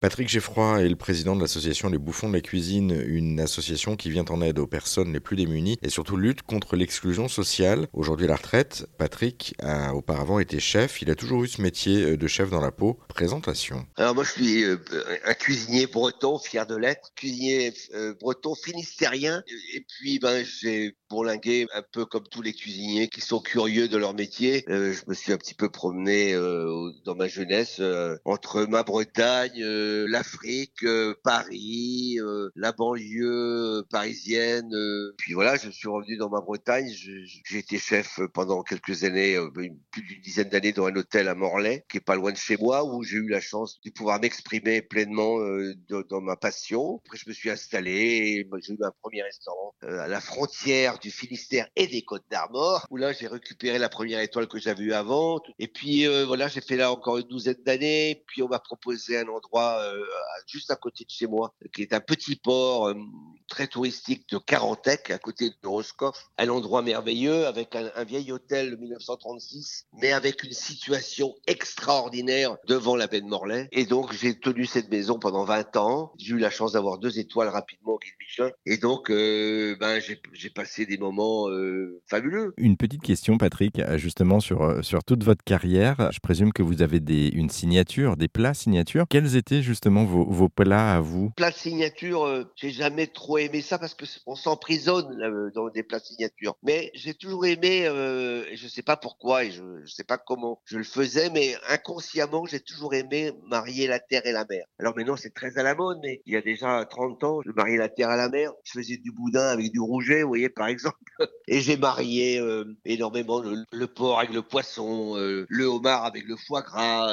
Patrick Geffroy est le président de l'association Les Bouffons de la Cuisine, une association qui vient en aide aux personnes les plus démunies et surtout lutte contre l'exclusion sociale. Aujourd'hui la retraite, Patrick a auparavant été chef. Il a toujours eu ce métier de chef dans la peau. Présentation. Alors moi je suis euh, un cuisinier breton, fier de l'être, cuisinier euh, breton finistérien. Et puis ben j'ai bourlingué un peu comme tous les cuisiniers qui sont curieux de leur métier. Euh, je me suis un petit peu promené dans ma jeunesse entre ma Bretagne euh, l'Afrique, euh, Paris, euh, la banlieue parisienne. puis voilà, je suis revenu dans ma Bretagne. J'ai été chef pendant quelques années, plus d'une dizaine d'années dans un hôtel à Morlaix, qui est pas loin de chez moi, où j'ai eu la chance de pouvoir m'exprimer pleinement dans ma passion. Après, je me suis installé, j'ai eu un premier restaurant à la frontière du Finistère et des Côtes d'Armor, où là j'ai récupéré la première étoile que j'avais eue avant. Et puis voilà, j'ai fait là encore une douzaine d'années. Puis on m'a proposé un endroit euh, juste à côté de chez moi, qui est un petit port euh, très touristique de Carantec, à côté de Roscoff, un endroit merveilleux avec un, vieil hôtel de 1936, mais avec une situation extraordinaire devant la baie de Morlaix. Et donc j'ai tenu cette maison pendant 20 ans. J'ai eu la chance d'avoir deux étoiles rapidement au Guide Michelin. Et donc euh, ben, j'ai passé des moments fabuleux. Une petite question, Patrick, justement sur, sur toute votre carrière. Je présume que vous avez des, une signature, des plats signatures. Quels étaient justement vos, vos plats à vous? Plats signature, euh, j'ai jamais trop aimé ça parce que on s'emprisonne euh, dans des plats signature. Mais j'ai toujours aimé, euh, je sais pas pourquoi et je, ne sais pas comment je le faisais, mais inconsciemment j'ai toujours aimé marier la terre et la mer. Alors maintenant c'est très à la mode, mais il y a déjà 30 ans, je mariais la terre à la mer. Je faisais du boudin avec du rouget, vous voyez par exemple. Et j'ai marié euh, énormément le, porc avec le poisson, le homard avec le foie gras.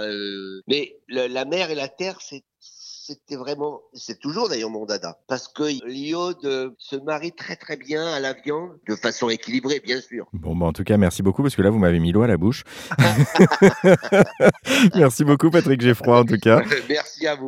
mais la mer et la terre, c'est c'était vraiment, c'est toujours d'ailleurs mon dada, parce que l'iode se marie très très bien à la viande, de façon équilibrée bien sûr. Bon, bah en tout cas, merci beaucoup, parce que là, vous m'avez mis l'eau à la bouche. merci beaucoup, Patrick Geffroy, en tout cas. merci à vous.